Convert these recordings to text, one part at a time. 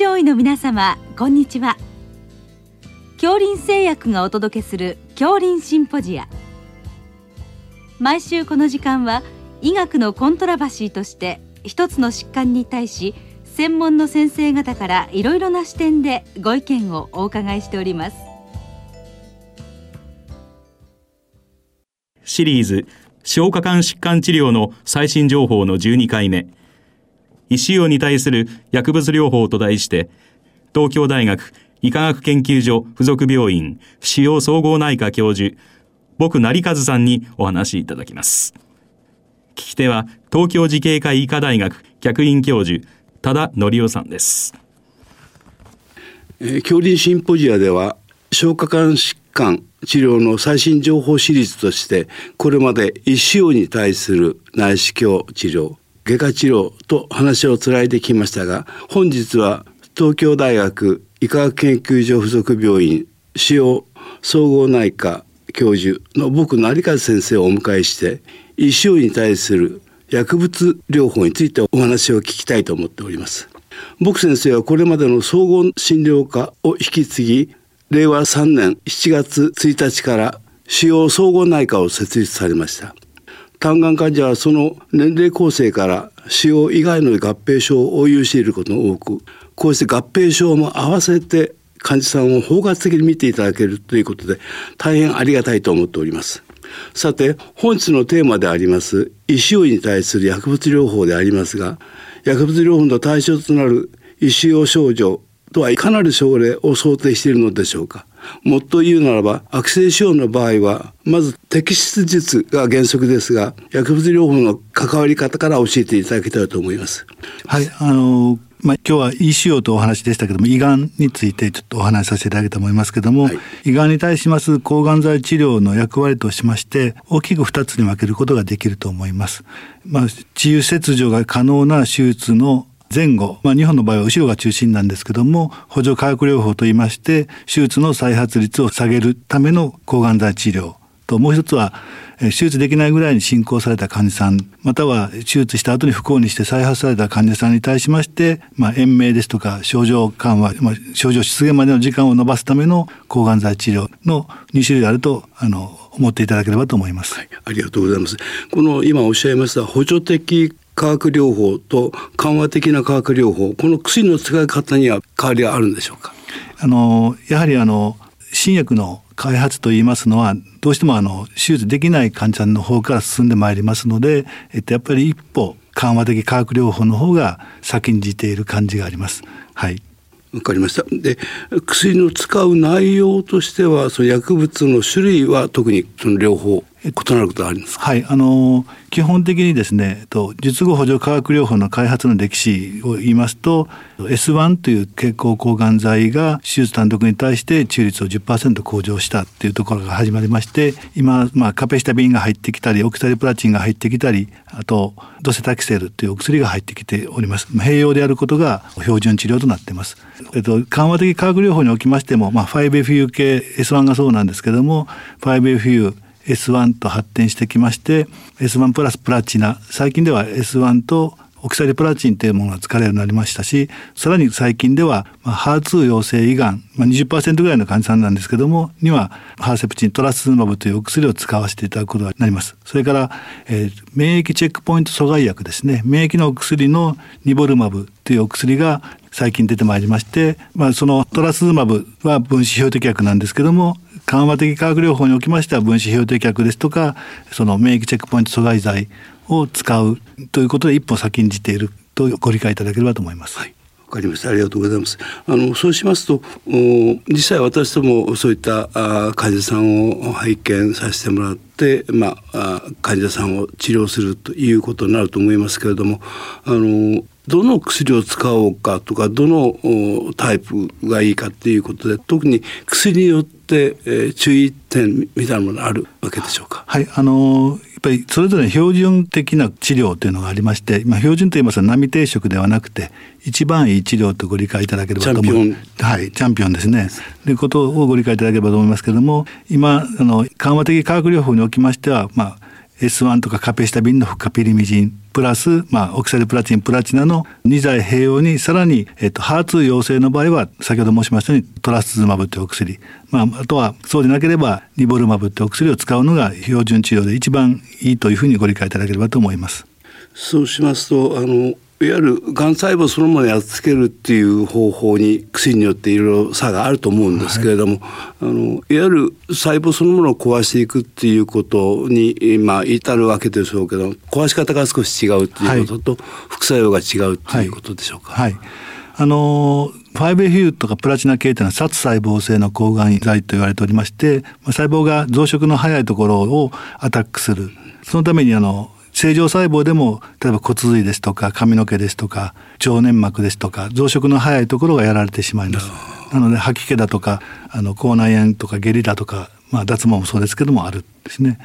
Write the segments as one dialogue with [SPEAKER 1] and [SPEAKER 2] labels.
[SPEAKER 1] 上位の皆様こんにちは。恐林製薬がお届けする恐林シンポジア。毎週この時間は医学のコントラバシーとして一つの疾患に対し専門の先生方からいろいろな視点でご意見をお伺いしております。
[SPEAKER 2] シリーズ消化管疾患治療の最新情報の12回目。医師用に対する薬物療法と題して東京大学医科学研究所附属病院使用総合内科教授僕成和さんにお話しいただきます聞き手は東京慈恵会医科大学客員教授多田則夫さんです。
[SPEAKER 3] えー、恐林シンポジアでは消化管疾患治療の最新情報シリーズとしてこれまで医師用に対する内視鏡治療外科治療と話をつないできましたが本日は東京大学医科学研究所附属病院使用総合内科教授の僕成和先生をお迎えして医師に対する薬物療法についてお話を聞きたいと思っております。僕先生はこれまでの総合診療科を引き継ぎ令和3年7月1日から主要総合内科を設立されました。胆がん患者はその年齢構成から使用以外の合併症を応用していることが多くこうして合併症も合わせて患者さんを包括的に見ていただけるということで大変ありがたいと思っております。さて本日のテーマであります医師用に対する薬物療法でありますが薬物療法の対象となる医師用症状とはいかなる症例を想定しているのでしょうか。もっと言うならば悪性腫瘍の場合はまず摘出術が原則ですが薬物療法の関わり方から教えていただきたいと思います。
[SPEAKER 4] はいあのまあ、今日は ECO とお話でしたけども胃がんについてちょっとお話しさせていただきたいと思いますけども、はい、胃がんに対します抗がん剤治療の役割としまして大きく2つに分けることができると思います。まあ、治癒切除が可能な手術の前後、まあ、日本の場合は後ろが中心なんですけども補助化学療法といいまして手術の再発率を下げるための抗がん剤治療ともう一つは手術できないぐらいに進行された患者さんまたは手術した後に不幸にして再発された患者さんに対しまして、まあ、延命ですとか症状緩和、まあ、症状出現までの時間を延ばすための抗がん剤治療の2種類あるとあの思っていただければと思います、はい、
[SPEAKER 3] ありがとうございます。この今おっしゃいました補助的化学療法と緩和的な化学療法この薬の使い方には変わりがあるんでしょうか？
[SPEAKER 4] あのやはりあの新薬の開発といいますのはどうしてもあの手術できない患者の方から進んでまいりますので、えっと、やっぱり一歩緩和的化学療法の方が先んじている感じがあります。はい。
[SPEAKER 3] わかりました。で、薬の使う内容としては、その薬物の種類は特にその両方異なることがあります
[SPEAKER 4] はい、あの基本的にですね、と術後補助化学療法の開発の歴史を言いますと、S1 という血行抗がん剤が手術単独に対して治癒率を10%向上したっていうところが始まりまして、今まあカペシタビンが入ってきたり、オキサリプラチンが入ってきたり、あとドセタキセルというお薬が入ってきております。併用であることが標準治療となっています。えっと緩和的化学療法におきましても、まあ 5FU 系 S1 がそうなんですけども、5FU S1 と発展してきまして S1 プラスプラチナ最近では S1 とオキサリプラチンというものが使われるようになりましたしさらに最近では、まあ、HER2 陽性胃がん、まあ、20%ぐらいの患者さんなんですけどもにはハーセプチントラスズマブというお薬を使わせていただくことになります。それから、えー、免疫チェックポイント阻害薬ですね。免疫のお薬のニボルマブというお薬が最近出てまいりまして、まあ、そのトラスズマブは分子標的薬なんですけども緩和的化学療法におきましては分子標的薬ですとかその免疫チェックポイント阻害剤を使うということで一歩先んじているとご理解いただければと思います。
[SPEAKER 3] はいわかりました。ありがとうございます。あのそうしますと、実際私ともそういったあ患者さんを拝見させてもらって、まあ患者さんを治療するということになると思いますけれども、あのどの薬を使おうかとかどのタイプがいいかっていうことで特に薬によって、えー、注意点みたいなものあるわけでしょうか？
[SPEAKER 4] はいあのーっぱりそれぞれ標準的な治療というのがありまして、まあ、標準といいますと並定食ではなくて一番いい治療とご理解いただければと思う。はいチャンピオンですね。ということをご理解いただければと思いますけれども今あの緩和的化学療法におきましては、まあ、S1 とかカペシタビンのフカピリミジンプラス、まあ、オキサルプラチンプラチナの2剤併用にさらに、えっと、ハーツ陽性の場合は先ほど申しましたようにトラスズマブというお薬、まあ、あとはそうでなければリボルマブというお薬を使うのが標準治療で一番いいというふうにご理解いただければと思います。
[SPEAKER 3] そうしますとあのいわゆるがん細胞そのものをやっつけるっていう方法に薬によっていろいろ差があると思うんですけれども、はい、あのいわゆる細胞そのものを壊していくっていうことに、まあ、至るわけでしょうけど壊し方が少し違うっていうことと、はい、副作用が違うっていうことでしょうか？
[SPEAKER 4] はい、あの 5FU とかプラチナ系というのは殺細胞性の抗がん剤と言われておりまして細胞が増殖の早いところをアタックする。そのためにあの正常細胞でも例えば骨髄ですとか髪の毛ですとか腸粘膜ですとか増殖の早いところがやられてしまいます。なので吐き気だとかあの口内炎とか下痢だとか、まあ、脱毛もそうですけどもあるんですね。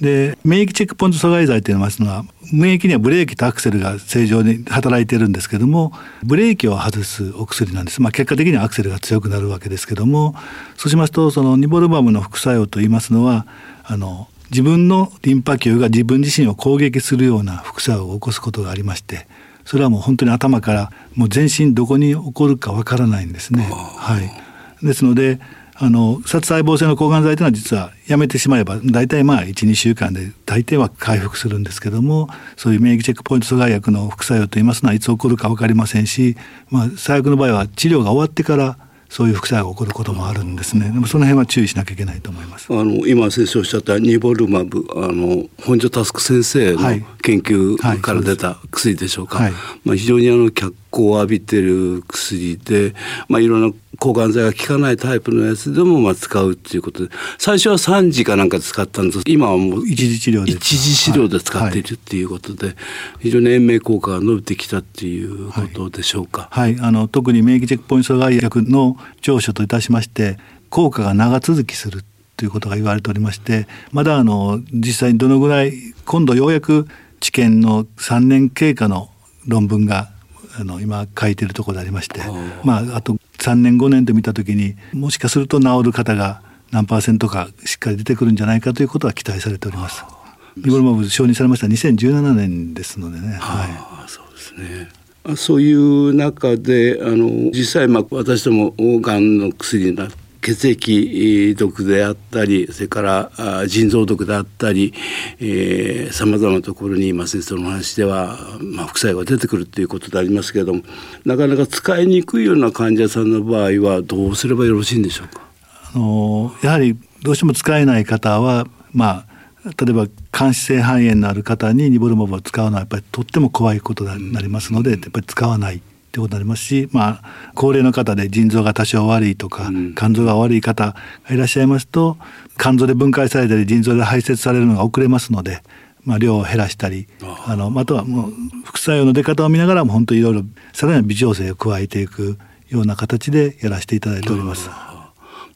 [SPEAKER 4] で免疫チェックポイント阻害剤というのは免疫にはブレーキとアクセルが正常に働いてるんですけどもブレーキを外すお薬なんです、まあ、結果的にはアクセルが強くなるわけですけどもそうしますとそのニボルバムの副作用といいますのはあの自分のリンパ球が自分自身を攻撃するような副作用を起こすことがありましてそれはもう本当に頭からもう全身どこに起こるかわからないんですね。はい、ですのであの殺細胞性の抗がん剤というのは実はやめてしまえば大体まあ12週間で大抵は回復するんですけどもそういう免疫チェックポイント阻害薬の副作用といいますのはいつ起こるか分かりませんし、まあ、最悪の場合は治療が終わってからそういう副作用が起こることもあるんですね。でもその辺は注意しなきゃいけないと思います。
[SPEAKER 3] あの今先生おっしゃったニボルマブあの本庶佑先生の研究から出た薬でしょうか。はいはい、まあ非常にあの脚光を浴びてる薬で、まあいろんな抗がん剤が効かないタイプのやつでもまあ使うっていうことで。最初は3時かなんかで使ったんです。今はもう
[SPEAKER 4] 一時治療で
[SPEAKER 3] 一時治療で使っているっていうことで、はい、非常に延命効果が伸びてきたっていうことでしょうか。
[SPEAKER 4] はい、はい、あの特に免疫チェックポイント阻害薬の長所といたしまして効果が長続きするということが言われておりましてまだあの実際にどのぐらい今度ようやく治験の3年経過の論文があの今書いてるところでありましてまああと3年5年と見た時にもしかすると治る方が何パーセントかしっかり出てくるんじゃないかということは期待されております。リボルマブ承認されました2017年ですのでね。
[SPEAKER 3] はい、そうですね。そういう中であの実際まあ私どもがんの薬になって血液毒であったりそれから腎臓毒であったりさまざまなところに今先生の話では、まあ、副作用が出てくるということでありますけれどもなかなか使いにくいような患者さんの場合はどうすればよろしいんでしょうか？
[SPEAKER 4] あのやはりどうしても使えない方はまあ例えば間質性肺炎のある方にニボルマブを使うのはやっぱりとっても怖いことになりますので、やっぱり使わない。ってことになりますし、まあ、高齢の方で腎臓が多少悪いとか、肝臓が悪い方がいらっしゃいますと肝臓で分解されたり腎臓で排泄されるのが遅れますので、まあ、量を減らしたりあのあとはもう副作用の出方を見ながらも本当いろいろさらに微調整を加えていくような形でやらせていただいております。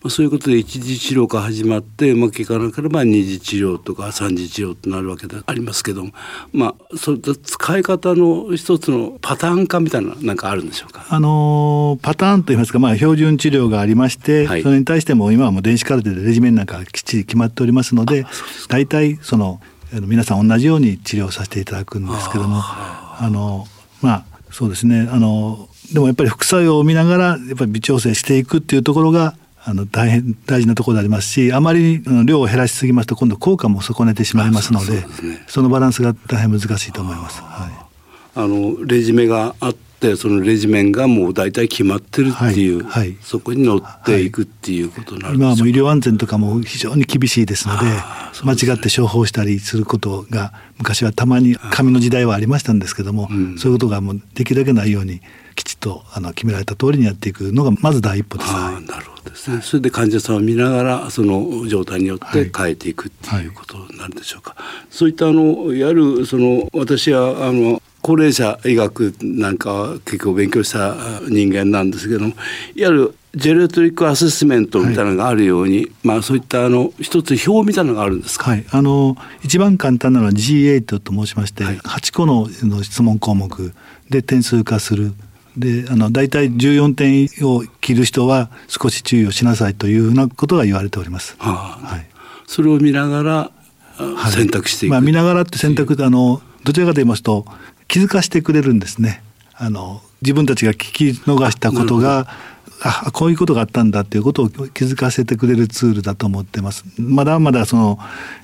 [SPEAKER 3] まあ、そういうことで一次治療が始まってうまくいかなければ二次治療とか三次治療となるわけでありますけども、まあ、そういった使い方の一つのパターン化みたいななんかあるんでしょうか、
[SPEAKER 4] あのパターンといいますか、まあ、標準治療がありまして、はい、それに対しても今はもう電子カルテでレジメンなんかきっちり決まっておりますので大体その皆さん同じように治療させていただくんですけどもあのまあそうですね。あのでもやっぱり副作用を見ながらやっぱり微調整していくっていうところがあの大変大事なところでありますしあまり量を減らしすぎますと今度効果も損ねてしまいますのでそのバランスが大変難しいと思います。はい、
[SPEAKER 3] あのレジメがあってそのレジメンがもう大体決まってるっていう、はい、はい、そこに乗っていくっていうことになる
[SPEAKER 4] 今はもう医療安全とかも非常に厳しいですので、ね、間違って処方したりすることが昔はたまに紙の時代はありましたんですけども、うん、そういうことがもうできるだけないようにとあの決められた通りにやっていくのがまず第一歩です。
[SPEAKER 3] あなるほどですね。それで患者さんを見ながらその状態によって変えていくっていうことになるでしょうか。はいはい、そういったあのやるその私はあの高齢者医学なんかは結構勉強した人間なんですけどもいわゆるジェネトリックアセスメントみたいなのがあるように、はい、まあそういったあの一つ表みたいなのがあるんですか？
[SPEAKER 4] はい、あの一番簡単なのは G8 と申しまして、はい、8個のの質問項目で点数化するであの大体14点を切る人は少し注意をしなさいというようなことが言われております。は
[SPEAKER 3] あ、はい、それを見ながら選択していく、
[SPEAKER 4] まあ、見ながらって選択であのどちらかと言いますと気づかせてくれるんですね。あの自分たちが聞き逃したことがあこういうことがあったんだっていうことを気づかせてくれるツールだと思ってます。まだまだその、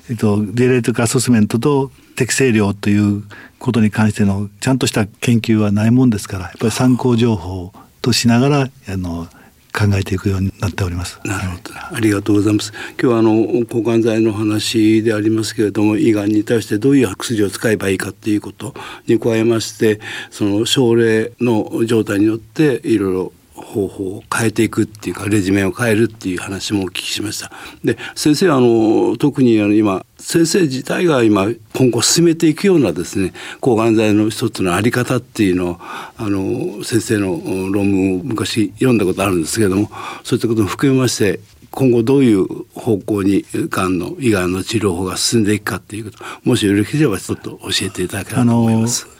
[SPEAKER 4] えっと、ディレートアセスメントと適正量ということに関してのちゃんとした研究はないもんですからやっぱり参考情報としながらあの考えていくようになっております。
[SPEAKER 3] なるほど、ありがとうございます。今日はあの抗がん剤の話でありますけれども、胃がんに対してどういう薬を使えばいいかっていうことに加えまして、その症例の状態によっていろいろ方法を変えていくっていうかレジメを変えるっていう話もお聞きしましたで先生あの特にあの今先生自体が今今後進めていくようなですね抗がん剤の一つのあり方っていうのをあの先生の論文を昔読んだことあるんですけれどもそういったことも含めまして今後どういう方向にがんの胃がんの治療法が進んでいくかっていうこともしよろしければちょっと教えていただければと思います。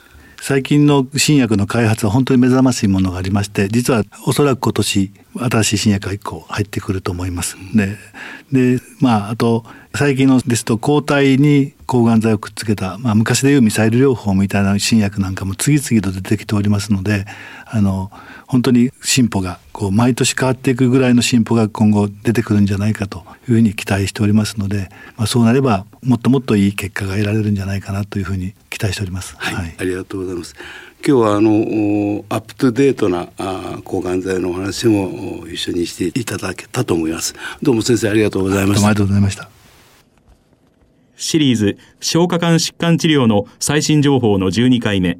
[SPEAKER 4] 最近の新薬の開発は本当に目覚ましいものがありまして実はおそらく今年新しい新薬が1個入ってくると思います。ででまああと最近のですと抗体に抗がん剤をくっつけた、まあ、昔でいうミサイル療法みたいな新薬なんかも次々と出てきておりますのであの本当に進歩がこう毎年変わっていくぐらいの進歩が今後出てくるんじゃないかというふうに期待しておりますので、まあ、そうなればもっともっといい結果が得られるんじゃないかなというふうに期待しております。
[SPEAKER 3] はい、はい、ありがとうございます。今日はあのアップトゥデートなあ抗がん剤のお話も一緒にしていただけたと思います。どうも先生ありがとうございました。
[SPEAKER 4] ありがとうございました。
[SPEAKER 2] シリーズ消化管疾患治療の最新情報の12回目。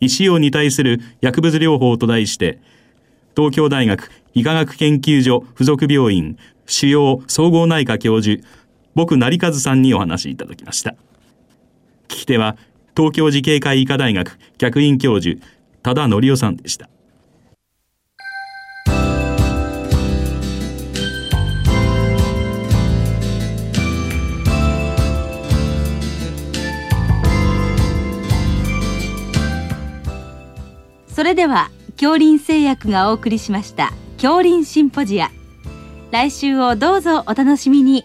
[SPEAKER 2] 医師用に対する薬物療法と題して、東京大学医科学研究所附属病院主要総合内科教授、僕成和さんにお話しいただきました。聞き手は、東京慈恵会医科大学客員教授、多田則夫さんでした。
[SPEAKER 1] それでは恐林製薬がお送りしました恐林シンポジア来週をどうぞお楽しみに